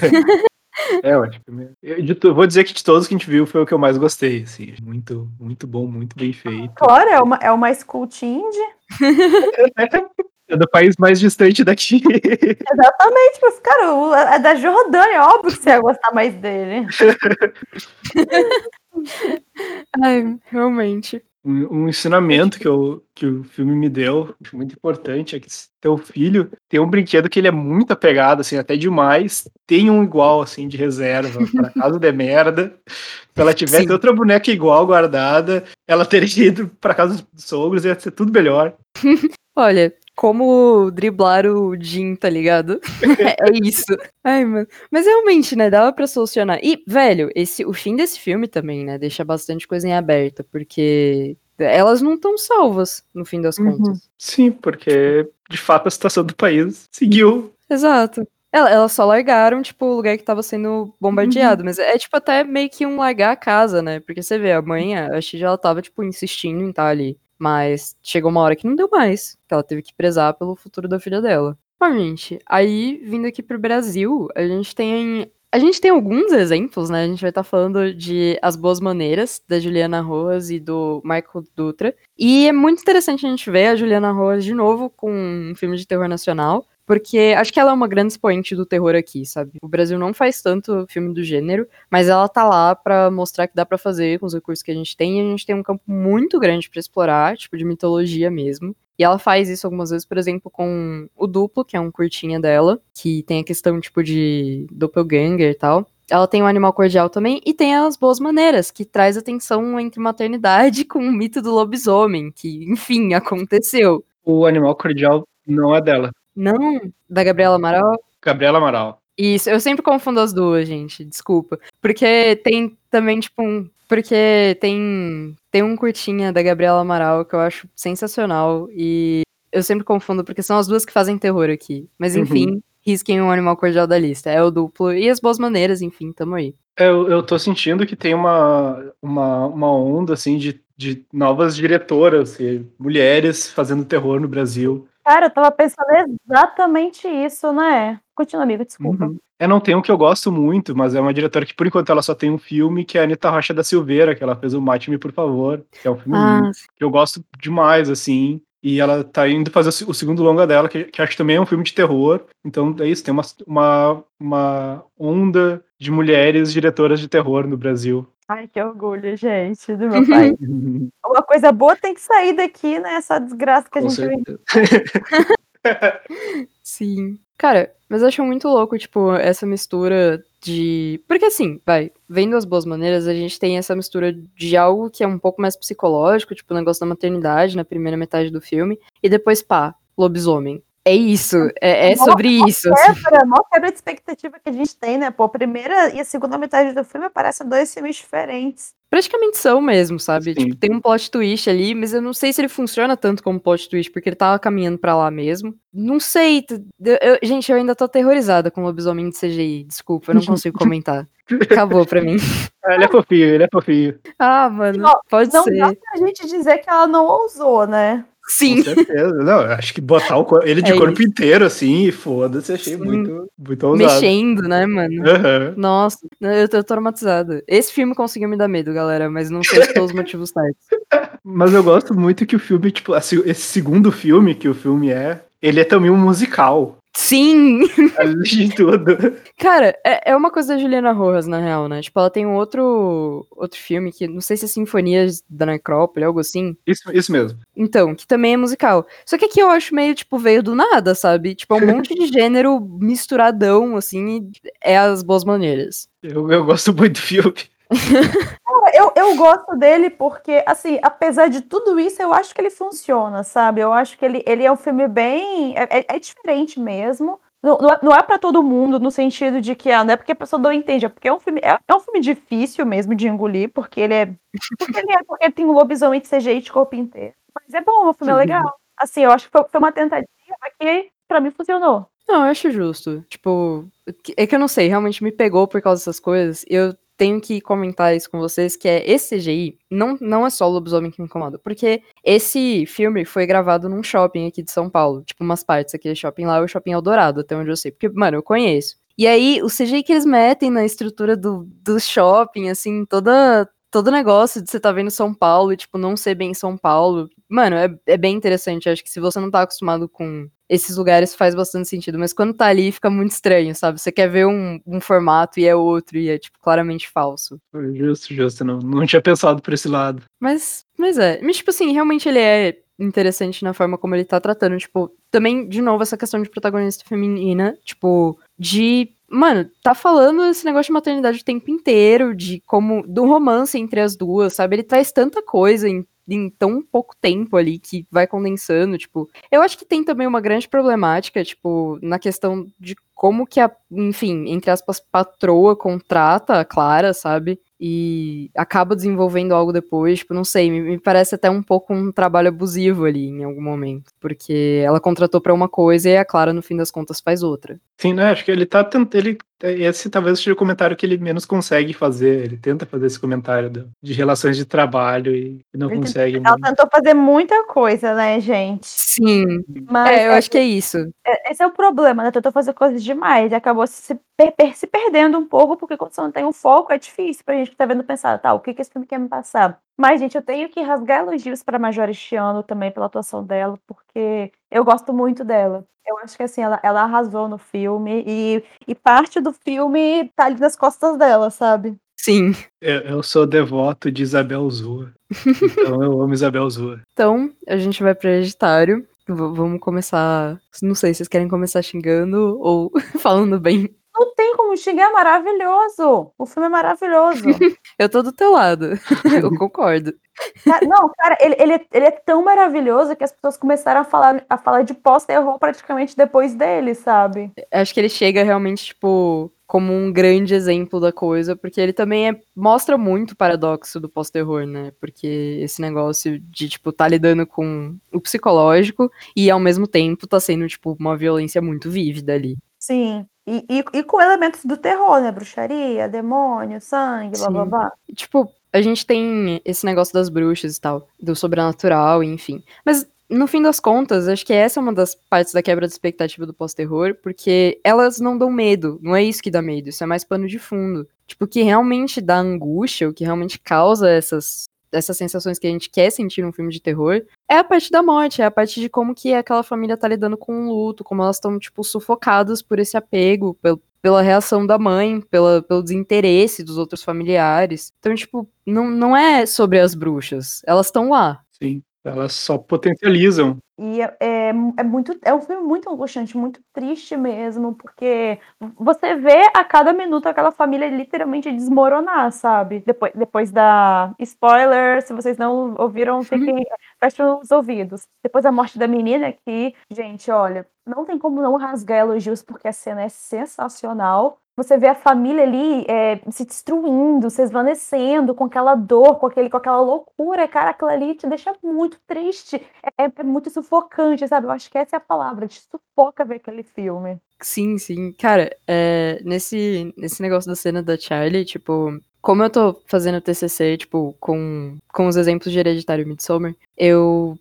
[SPEAKER 2] É, eu acho que eu, de vou dizer que de todos que a gente viu foi o que eu mais gostei, assim. Muito, muito bom, muito bem feito.
[SPEAKER 3] Claro, é uma, é uma Indie.
[SPEAKER 2] É do país mais distante daqui.
[SPEAKER 3] Exatamente, mas, cara, o- é da Jordânia, é óbvio que você ia gostar mais dele.
[SPEAKER 1] Ai, realmente.
[SPEAKER 2] Um, ensinamento que, eu, que o filme me deu, muito importante, é que teu filho tem um brinquedo que ele é muito apegado, assim, até demais, tem um igual, assim, de reserva, para caso de merda. Se ela tivesse
[SPEAKER 1] Sim.
[SPEAKER 2] outra boneca igual guardada, ela teria ido para casa dos sogros, ia ser tudo melhor.
[SPEAKER 1] Olha, como driblar o Jin, tá ligado? é isso. Ai, mano. Mas realmente, né, dava pra solucionar. E, velho, esse, o fim desse filme também, né, deixa bastante coisa em aberta, porque elas não estão salvas, no fim das
[SPEAKER 3] Uhum.
[SPEAKER 1] contas.
[SPEAKER 2] Sim, porque de fato a situação do país seguiu.
[SPEAKER 1] Exato. Ela- Elas só largaram, tipo, o lugar que tava sendo bombardeado. Mas é, tipo, até meio que um largar a casa, né? Porque você vê, a mãe, a Xige, ela tava, tipo, insistindo em estar ali. Mas chegou uma hora que não deu mais. Que ela teve que prezar pelo futuro da filha dela. Bom, gente, aí, vindo aqui pro Brasil, a gente tem... A gente tem alguns exemplos, né? A gente vai estar falando de As Boas Maneiras, da Juliana Roas e do Michael Dutra. E é muito interessante a gente ver a Juliana Roas de novo com um filme de terror nacional Porque acho que ela é uma grande expoente do terror aqui, sabe? O Brasil não faz tanto filme do gênero, mas ela tá lá para mostrar que dá para fazer com os recursos que a gente tem. E a gente tem um campo muito grande para explorar, tipo de mitologia mesmo. E ela faz isso algumas vezes, por exemplo, com o Duplo, que é um curtinha dela, que tem a questão, tipo, de doppelganger e tal. Ela tem o Animal Cordial também, e tem as Boas Maneiras, que traz a tensão entre maternidade com o mito do lobisomem, que, enfim, aconteceu.
[SPEAKER 2] O Animal Cordial não é dela.
[SPEAKER 1] Não? Da Gabriela Amaral?
[SPEAKER 2] Gabriela Amaral.
[SPEAKER 1] Isso, eu sempre confundo as duas, gente, desculpa. Porque tem também, tipo, um. Porque tem, tem um curtinha da Gabriela Amaral que eu acho sensacional e eu sempre confundo porque são as duas que fazem terror aqui. Mas uhum. enfim, uhum. risquem o um animal cordial da lista. É o duplo e as boas maneiras, enfim, tamo aí.
[SPEAKER 2] Eu, eu tô sentindo que tem uma, uma, uma onda, assim, de, de novas diretoras, e mulheres fazendo terror no Brasil.
[SPEAKER 3] Cara, eu tava pensando exatamente isso, né? Continua, amigo, desculpa. Uhum.
[SPEAKER 2] É, não tem um que eu gosto muito, mas é uma diretora que, por enquanto, ela só tem um filme, que é a Anitta Rocha da Silveira, que ela fez o Mate-me, por favor, que é um filme ah. que eu gosto demais, assim. E ela tá indo fazer o segundo longa dela, que, que acho que também é um filme de terror. Então é isso, tem uma, uma, uma onda de mulheres diretoras de terror no Brasil.
[SPEAKER 3] Ai, que orgulho, gente, do meu pai. Uma coisa boa tem que sair daqui, né? Essa desgraça que a gente
[SPEAKER 2] certeza.
[SPEAKER 1] Sim. Cara, mas eu acho muito louco, tipo, essa mistura de. Porque assim, vai, vendo as boas maneiras, a gente tem essa mistura de algo que é um pouco mais psicológico, tipo o negócio da maternidade na primeira metade do filme, e depois, pá, lobisomem. É isso, é, é sobre mó, isso. Mó
[SPEAKER 3] assim. quebra, mó quebra de expectativa que a gente tem, né? Pô, a primeira e a segunda metade do filme parecem dois filmes diferentes.
[SPEAKER 1] Praticamente são mesmo, sabe? Tipo, tem um plot twist ali, mas eu não sei se ele funciona tanto como plot twist, porque ele tava caminhando para lá mesmo. Não sei. Eu, eu, gente, eu ainda tô aterrorizada com o lobisomem de CGI. Desculpa, eu não consigo comentar. Acabou pra mim.
[SPEAKER 2] ele é fofinho, ele é fofinho.
[SPEAKER 1] Ah, mano, não, pode
[SPEAKER 3] não
[SPEAKER 1] ser.
[SPEAKER 3] Não dá pra gente dizer que ela não ousou, né?
[SPEAKER 1] Sim.
[SPEAKER 2] Com certeza. Não, acho que botar o, ele de é corpo isso. inteiro, assim, foda-se, achei Sim. muito, muito ousado.
[SPEAKER 1] Mexendo, né, mano? Uhum. Nossa, eu tô traumatizada. Esse filme conseguiu me dar medo, galera, mas não sei pelos motivos certos.
[SPEAKER 2] Mas eu gosto muito que o filme, tipo, esse segundo filme que o filme é, ele é também um musical.
[SPEAKER 1] Sim!
[SPEAKER 2] Além de tudo.
[SPEAKER 1] Cara, é, é uma coisa da Juliana Rojas, na real, né? Tipo, ela tem um outro, outro filme que, não sei se é Sinfonias da Necrópole, algo assim.
[SPEAKER 2] Isso, isso mesmo.
[SPEAKER 1] Então, que também é musical. Só que aqui eu acho meio, tipo, veio do nada, sabe? Tipo, é um monte de gênero misturadão, assim, e é as boas maneiras.
[SPEAKER 2] Eu, eu gosto muito do filme.
[SPEAKER 3] Eu, eu gosto dele porque, assim, apesar de tudo isso, eu acho que ele funciona, sabe? Eu acho que ele, ele é um filme bem. É, é, é diferente mesmo. Não, não é, é para todo mundo, no sentido de que ah, não é porque a pessoa não entende, é porque é um filme, é, é um filme difícil mesmo de engolir, porque ele é. Porque ele, é, porque ele tem um lobisomem de CGI de corpo inteiro. Mas é bom, o filme é legal. Assim, eu acho que foi, foi uma tentativa que, pra mim, funcionou.
[SPEAKER 1] Não, eu acho justo. Tipo, é que eu não sei, realmente me pegou por causa dessas coisas. Eu tenho que comentar isso com vocês, que é esse CGI não, não é só o lobisomem que me incomoda, porque esse filme foi gravado num shopping aqui de São Paulo, tipo umas partes aqui shopping lá, o Shopping Eldorado, até onde eu sei, porque, mano, eu conheço. E aí, o CGI que eles metem na estrutura do, do shopping, assim, toda, todo negócio de você tá vendo São Paulo e, tipo, não ser bem São Paulo, mano, é, é bem interessante. Acho que se você não tá acostumado com esses lugares faz bastante sentido, mas quando tá ali fica muito estranho, sabe? Você quer ver um, um formato e é outro, e é, tipo, claramente falso.
[SPEAKER 2] Justo, justo, não, não tinha pensado por esse lado.
[SPEAKER 1] Mas, mas é, mas tipo assim, realmente ele é interessante na forma como ele tá tratando, tipo, também, de novo, essa questão de protagonista feminina, tipo, de mano, tá falando esse negócio de maternidade o tempo inteiro, de como. do romance entre as duas, sabe? Ele traz tanta coisa em em tão pouco tempo ali que vai condensando, tipo, eu acho que tem também uma grande problemática, tipo, na questão de como que a, enfim, entre aspas, patroa contrata a Clara, sabe? e acaba desenvolvendo algo depois, tipo, não sei, me, me, parece até um pouco um trabalho abusivo ali em algum momento, porque ela contratou para uma coisa e a Clara no fim das contas faz outra.
[SPEAKER 2] Sim, né? Acho que ele tá tentando, ele esse talvez seja o comentário que ele menos consegue fazer. Ele tenta fazer esse comentário de relações de trabalho e não ele consegue.
[SPEAKER 3] Ela tentou fazer muita coisa, né, gente?
[SPEAKER 1] Sim. Mas é, eu é, acho que é isso.
[SPEAKER 3] É, esse é o problema, né? Tentou fazer coisas demais e acabou se, per se perdendo um pouco, porque quando você não tem um foco, é difícil pra gente que tá vendo pensar, tá, o que, que esse filme quer me passar? Mas, gente, eu tenho que rasgar elogios para Majora este ano também pela atuação dela, porque Eu gosto muito dela. Eu acho que assim, ela, ela arrasou no filme e, e parte do filme tá ali nas costas dela, sabe?
[SPEAKER 1] Sim.
[SPEAKER 2] Eu, eu sou devoto de Isabel Zua. Então eu amo Isabel Zua.
[SPEAKER 1] Então, a gente vai para Hereditário. Vamos começar. Não sei, vocês querem começar xingando ou falando bem?
[SPEAKER 3] Não tem como xingar, é maravilhoso. O filme é maravilhoso.
[SPEAKER 1] eu tô do teu lado. eu concordo.
[SPEAKER 3] Não, cara, ele, ele, ele é tão maravilhoso que as pessoas começaram a falar, a falar de pós-terror praticamente depois dele, sabe?
[SPEAKER 1] Acho que ele chega realmente, tipo, como um grande exemplo da coisa, porque ele também é, mostra muito o paradoxo do pós-terror, né? Porque esse negócio de, tipo, tá lidando com o psicológico e ao mesmo tempo tá sendo, tipo, uma violência muito vívida ali.
[SPEAKER 3] Sim. E, e, e com elementos do terror, né? Bruxaria, demônio, sangue, blá blá blá.
[SPEAKER 1] Tipo, a gente tem esse negócio das bruxas e tal, do sobrenatural, enfim. Mas no fim das contas, acho que essa é uma das partes da quebra de expectativa do pós-terror, porque elas não dão medo, não é isso que dá medo, isso é mais pano de fundo. Tipo, o que realmente dá angústia, o que realmente causa essas, essas sensações que a gente quer sentir num filme de terror, é a parte da morte, é a parte de como que aquela família tá lidando com o luto, como elas estão, tipo, sufocadas por esse apego, pelo, pela reação da mãe, pela, pelo desinteresse dos outros familiares. Então, tipo, não, não é sobre as bruxas. Elas estão lá.
[SPEAKER 2] Sim. Elas só potencializam.
[SPEAKER 3] E é, é, é, muito, é um filme muito angustiante, muito triste mesmo, porque você vê a cada minuto aquela família literalmente desmoronar, sabe? Depois, depois da. Spoiler, se vocês não ouviram, fiquem. Fechem os ouvidos. Depois da morte da menina, que, gente, olha, não tem como não rasgar elogios, porque a cena é sensacional você vê a família ali é, se destruindo, se esvanecendo, com aquela dor, com, aquele, com aquela loucura, cara, aquilo ali te deixa muito triste, é, é, muito sufocante, sabe? Eu acho que essa é a palavra, te sufoca ver aquele filme.
[SPEAKER 1] Sim, sim. Cara, é, nesse, nesse negócio da cena da Charlie, tipo, como eu tô fazendo TCC, tipo, com, com os exemplos de Hereditário Midsommar, eu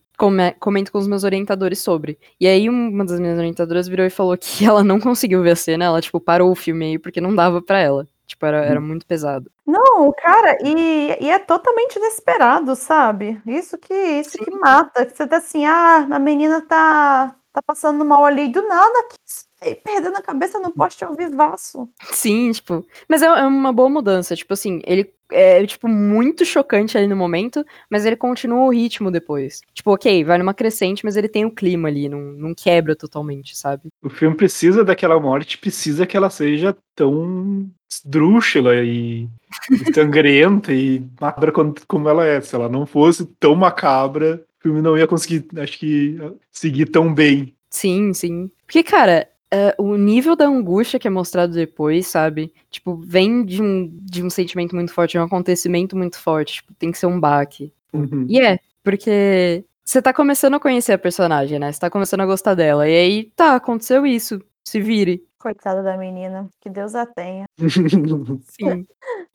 [SPEAKER 1] comento com os meus orientadores sobre. E aí uma das minhas orientadoras virou e falou que ela não conseguiu ver a cena, ela, tipo, parou o filme aí porque não dava para ela. Tipo, era, era muito pesado.
[SPEAKER 3] Não, cara, e, e é totalmente inesperado, sabe? Isso que isso que mata. Que você tá assim, ah, a menina tá, tá passando mal ali, do nada, que perdendo a cabeça no poste ao vivaço.
[SPEAKER 1] Sim, tipo. Mas é, é uma boa mudança. Tipo assim, ele é, tipo, muito chocante ali no momento, mas ele continua o ritmo depois. Tipo, ok, vai numa crescente, mas ele tem o clima ali, não, não quebra totalmente, sabe?
[SPEAKER 2] O filme precisa daquela morte, precisa que ela seja tão esdrúxula e, e sangrenta e macabra como ela é. Se ela não fosse tão macabra, o filme não ia conseguir, acho que, seguir tão bem.
[SPEAKER 1] Sim, sim. Porque, cara, Uh, o nível da angústia que é mostrado depois, sabe? Tipo, vem de um, de um sentimento muito forte, de um acontecimento muito forte. Tipo, tem que ser um baque.
[SPEAKER 2] Uhum.
[SPEAKER 1] E é, porque você tá começando a conhecer a personagem, né? Você tá começando a gostar dela. E aí, tá, aconteceu isso. Se vire.
[SPEAKER 3] Coitada da menina. Que Deus a tenha.
[SPEAKER 1] Sim.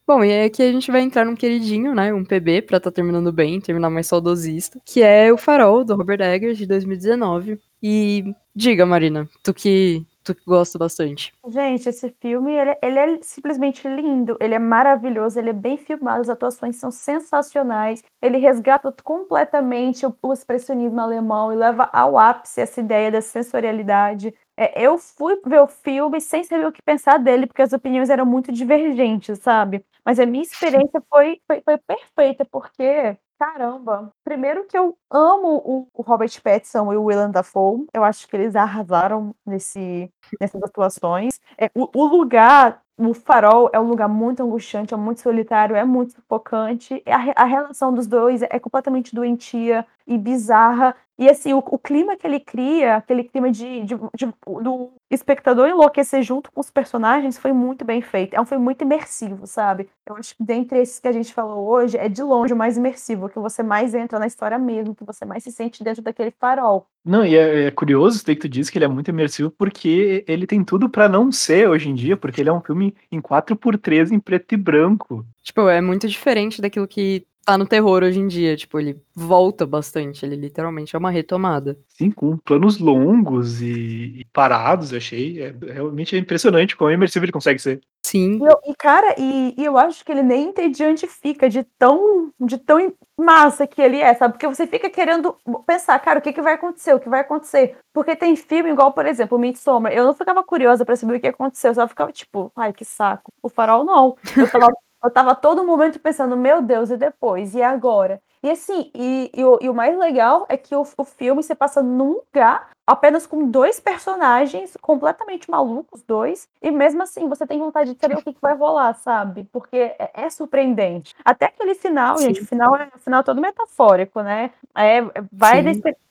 [SPEAKER 1] Bom, e aqui a gente vai entrar num queridinho, né? Um PB pra tá terminando bem, terminar mais saudosista. Que é o Farol, do Robert Eggers, de 2019. E diga, Marina, tu que tu que gosta bastante.
[SPEAKER 3] Gente, esse filme, ele, ele, é simplesmente lindo, ele é maravilhoso, ele é bem filmado, as atuações são sensacionais, ele resgata completamente o, o expressionismo alemão e leva ao ápice essa ideia da sensorialidade. É, eu fui ver o filme sem saber o que pensar dele, porque as opiniões eram muito divergentes, sabe? Mas a minha experiência foi, foi, foi perfeita, porque Caramba! Primeiro que eu amo o, Robert Pattinson e o Willem Dafoe. Eu acho que eles arrasaram nesse, nessas atuações. É, o, o lugar o farol é um lugar muito angustiante, é muito solitário, é muito sufocante. A, a relação dos dois é completamente doentia e bizarra. E assim, o, o clima que ele cria, aquele clima de, de, de, do espectador enlouquecer junto com os personagens, foi muito bem feito. É um filme muito imersivo, sabe? Eu acho que dentre esses que a gente falou hoje, é de longe o mais imersivo, que você mais entra na história mesmo, que você mais se sente dentro daquele farol.
[SPEAKER 2] Não, e é, é curioso que tu diz que ele é muito imersivo, porque ele tem tudo para não ser hoje em dia, porque ele é um filme em 4x3 em preto e branco.
[SPEAKER 1] Tipo, é muito diferente daquilo que tá no terror hoje em dia. Tipo, ele volta bastante. Ele literalmente é uma retomada.
[SPEAKER 2] Sim, com planos longos e, e parados, eu achei. É, realmente é impressionante como imersivo ele consegue ser.
[SPEAKER 1] Sim.
[SPEAKER 3] E, eu, e cara, e, e, eu acho que ele nem entediante fica de tão, de tão massa que ele é, sabe? Porque você fica querendo pensar, cara, o que, que vai acontecer? O que vai acontecer? Porque tem filme igual, por exemplo, o Midsommar. Eu não ficava curiosa para saber o que aconteceu. Eu só ficava tipo, ai, que saco. O farol não. Eu tava, eu tava todo momento pensando, meu Deus, e depois? E agora? E assim, e, e, o, e o, mais legal é que o, o, filme se passa num lugar apenas com dois personagens completamente malucos, dois, e mesmo assim você tem vontade de saber o que, que vai rolar, sabe? Porque é, é surpreendente. Até aquele final, Sim. gente, o final é o final todo metafórico, né? É, vai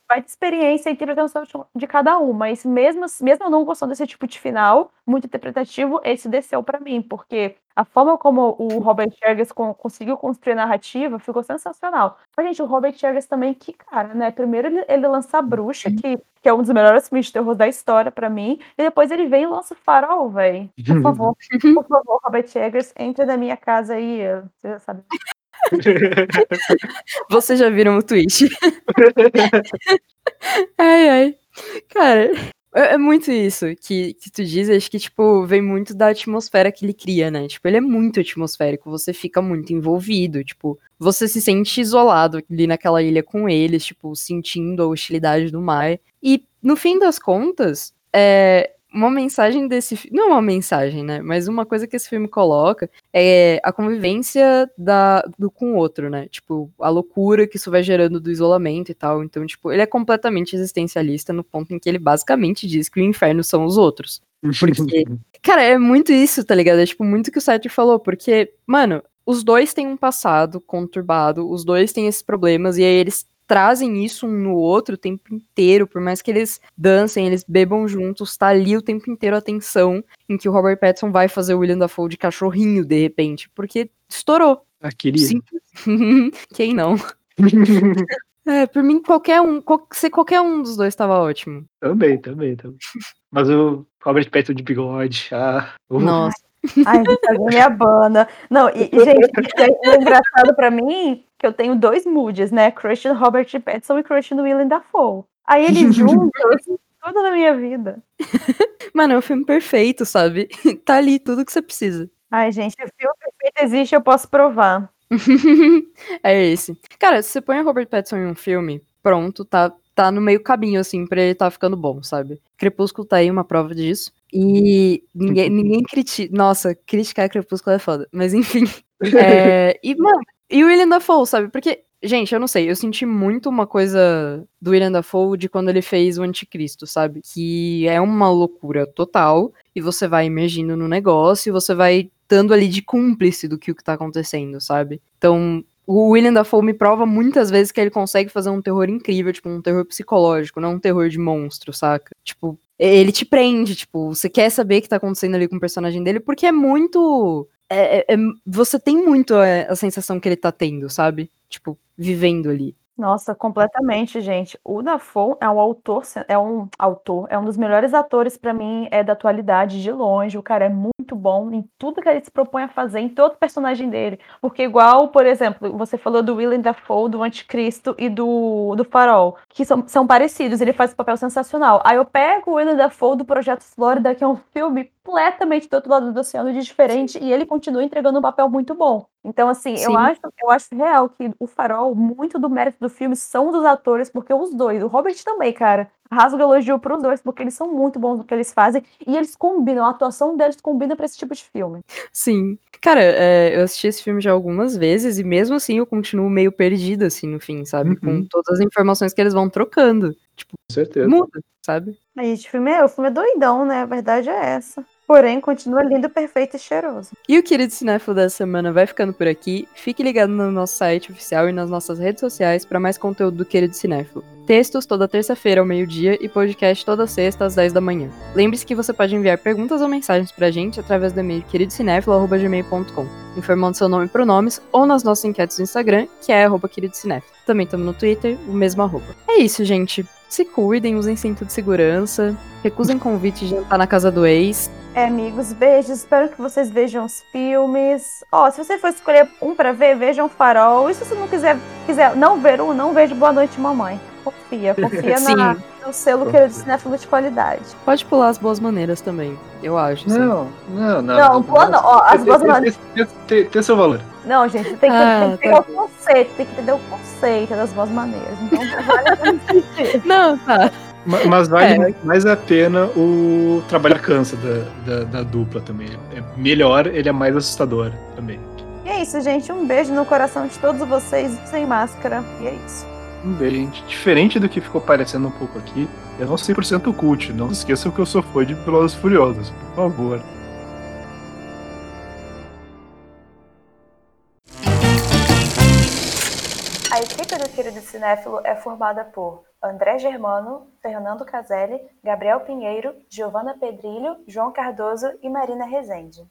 [SPEAKER 3] vai de experiência e interpretação de cada um, mas mesmo, mesmo eu não gostando desse tipo de final, muito interpretativo, esse desceu para mim, porque a forma como o Robert Eggers conseguiu construir a narrativa ficou sensacional. Mas, gente, o Robert Eggers também, que cara, né? Primeiro ele, ele lança a Bruxa, que, que é um dos melhores filmes de terror da história para mim, e depois ele vem e lança o Farol, velho. Por favor, por favor, Robert Eggers, entre na minha casa aí, você já sabe.
[SPEAKER 1] Vocês já viram o tweet? ai, ai. Cara, é, é muito isso que, que tu diz, acho que, tipo, vem muito da atmosfera que ele cria, né? Tipo, ele é muito atmosférico, você fica muito envolvido, tipo, você se sente isolado ali naquela ilha com eles, tipo, sentindo a hostilidade do mar. E, no fim das contas, é, uma mensagem desse filme. Não uma mensagem, né? Mas uma coisa que esse filme coloca é a convivência da, do com o outro, né? Tipo, a loucura que isso vai gerando do isolamento e tal. Então, tipo, ele é completamente existencialista no ponto em que ele basicamente diz que o inferno são os outros. Porque, cara, é muito isso, tá ligado? É tipo muito que o Sartre falou, porque, mano, os dois têm um passado conturbado, os dois têm esses problemas, e aí eles trazem isso um no outro o tempo inteiro, por mais que eles dancem, eles bebam juntos, tá ali o tempo inteiro a tensão em que o Robert Pattinson vai fazer o William Dafoe de cachorrinho de repente, porque estourou.
[SPEAKER 2] Ah, queria.
[SPEAKER 1] Quem não? é, por mim, qualquer um, qual, se qualquer um dos dois tava ótimo.
[SPEAKER 2] Também, também, também. Mas o Robert Pattinson de bigode, ah...
[SPEAKER 1] Uh. Nossa.
[SPEAKER 3] Ai, minha banda. Não, e, gente, é engraçado pra mim que eu tenho dois moods, né? Crush Robert Pattinson e Crush no Willem Dafoe. Aí eles juntos, tudo na minha vida.
[SPEAKER 1] Mano, é o um filme perfeito, sabe? tá ali tudo que você precisa.
[SPEAKER 3] Ai, gente, o filme perfeito existe, eu posso provar.
[SPEAKER 1] é esse. Cara, se você põe a Robert Pattinson em um filme, pronto, tá, tá no meio caminho, assim, pra ele tá ficando bom, sabe? Crepúsculo tá aí, uma prova disso. E ninguém, ninguém critica. Nossa, criticar Crepúsculo é foda. Mas enfim. É... E, mano, e o William Dafoe, sabe? Porque, gente, eu não sei, eu senti muito uma coisa do William Dafoe de quando ele fez o Anticristo, sabe? Que é uma loucura total, e você vai emergindo no negócio, e você vai dando ali de cúmplice do que o que tá acontecendo, sabe? Então, o William Dafoe me prova muitas vezes que ele consegue fazer um terror incrível, tipo, um terror psicológico, não um terror de monstro, saca? Tipo, ele te prende, tipo, você quer saber o que tá acontecendo ali com o personagem dele, porque é muito é, é, é, você tem muito a, a, sensação que ele tá tendo, sabe? Tipo, vivendo ali.
[SPEAKER 3] Nossa, completamente, gente. O Dafoe é um autor, é um autor, é um dos melhores atores para mim é da atualidade de longe. O cara é muito bom em tudo que ele se propõe a fazer, em todo personagem dele. Porque igual, por exemplo, você falou do Willem Dafoe, do Anticristo e do, do Farol, que são, são parecidos, ele faz um papel sensacional. Aí eu pego o Willem Dafoe do Projeto Florida, que é um filme completamente do outro lado do oceano de diferente, e ele continua entregando um papel muito bom. Então, assim, eu acho, eu acho real que o Farol, muito do mérito do filme são dos atores, porque os dois, o Robert também, cara, rasga elogio pros dois, porque eles são muito bons no que eles fazem, e eles combinam, a atuação deles combina para esse tipo de filme.
[SPEAKER 1] Sim. Cara, é, eu assisti esse filme já algumas vezes, e mesmo assim eu continuo meio perdida, assim, no fim, sabe? Uhum. Com todas as informações que eles vão trocando. Tipo,
[SPEAKER 2] Com certeza.
[SPEAKER 1] muda, sabe?
[SPEAKER 3] Aí, o filme é, o filme é doidão, né? A verdade é essa. Porém, continua lindo, perfeito e cheiroso.
[SPEAKER 1] E o querido cinéfilo da semana vai ficando por aqui. Fique ligado no nosso site oficial e nas nossas redes sociais para mais conteúdo do querido cinéfilo. Textos toda terça-feira ao meio-dia e podcast toda sexta às 10 da manhã. Lembre-se que você pode enviar perguntas ou mensagens pra gente através do e-mail queridocinéfilo.gmail.com, informando seu nome e pronomes ou nas nossas enquetes do Instagram, que é arroba queridocinéfilo. Também estamos no Twitter, o mesmo arroba. É isso, gente. Se cuidem, usem cinto de segurança, recusem convite de jantar na casa do ex,
[SPEAKER 3] É, amigos, beijos. Espero que vocês vejam os filmes. Ó, oh, se você for escolher um para ver, vejam um Farol. E se você não quiser, quiser não ver um, não veja Boa Noite, Mamãe. Confia, confia na, no selo que é cinéfilo de qualidade.
[SPEAKER 1] Pode pular as boas maneiras também, eu acho.
[SPEAKER 2] Não, não, não.
[SPEAKER 3] Não, pula não. Ó, as boas maneiras.
[SPEAKER 2] Tem, tem seu valor.
[SPEAKER 3] Não, gente, tem que, ah, tem que tá. o conceito, tem que entender o conceito das boas maneiras. Então, vale
[SPEAKER 1] Não, tá.
[SPEAKER 2] Mas vale é. mais a pena o trabalho cansa da, da, da, dupla também. É melhor, ele é mais assustador também.
[SPEAKER 3] E é isso, gente. Um beijo no coração de todos vocês sem máscara. E é isso.
[SPEAKER 2] Um beijo, gente. Diferente do que ficou parecendo um pouco aqui, eu não sou 100% cult. Não esqueçam que eu sou fã de Velozes Furiosos, por favor.
[SPEAKER 3] A equipe do Tiro de Cinéfilo é formada por André Germano, Fernando Caselli, Gabriel Pinheiro, Giovana Pedrilho, João Cardoso e Marina Rezende.